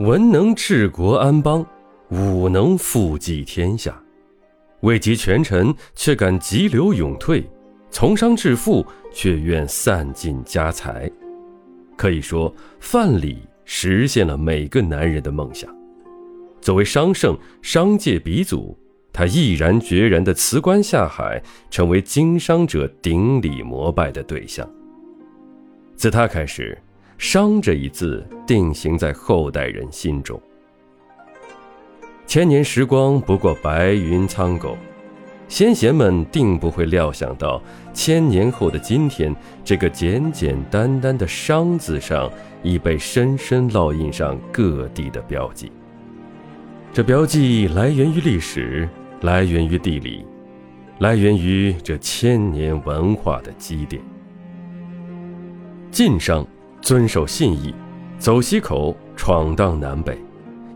文能治国安邦，武能富济天下。位极权臣，却敢急流勇退；从商致富，却愿散尽家财。可以说，范蠡实现了每个男人的梦想。作为商圣、商界鼻祖，他毅然决然地辞官下海，成为经商者顶礼膜拜的对象。自他开始，“商”这一字定型在后代人心中。千年时光不过白云苍狗，先贤们定不会料想到，千年后的今天，这个简简单单的“商”字上，已被深深烙印上各地的标记。这标记来源于历史，来源于地理，来源于这千年文化的积淀。晋商遵守信义，走西口，闯荡南北。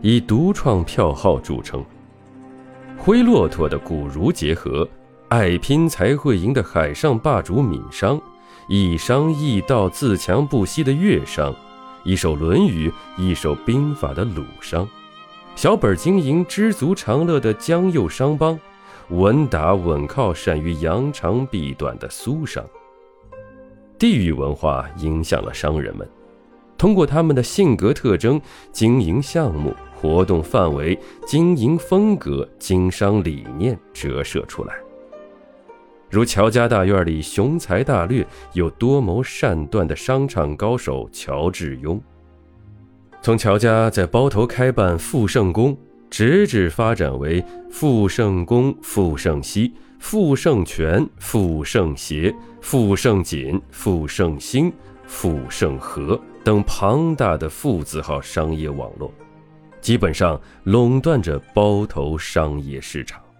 以独创票号著称，灰骆驼的古儒结合，爱拼才会赢的海上霸主闽商，一商一道自强不息的粤商，一手《论语》一手兵法的鲁商，小本经营知足常乐的江右商帮，稳打稳靠善于扬长避短的苏商。地域文化影响了商人们，通过他们的性格特征、经营项目。活动范围、经营风格、经商理念折射出来。如乔家大院里雄才大略又多谋善断的商场高手乔致庸，从乔家在包头开办富盛宫，直至发展为富盛宫、富盛西、富盛全、富盛协、富盛锦、富盛兴、富盛和等庞大的富字号商业网络。基本上垄断着包头商业市场。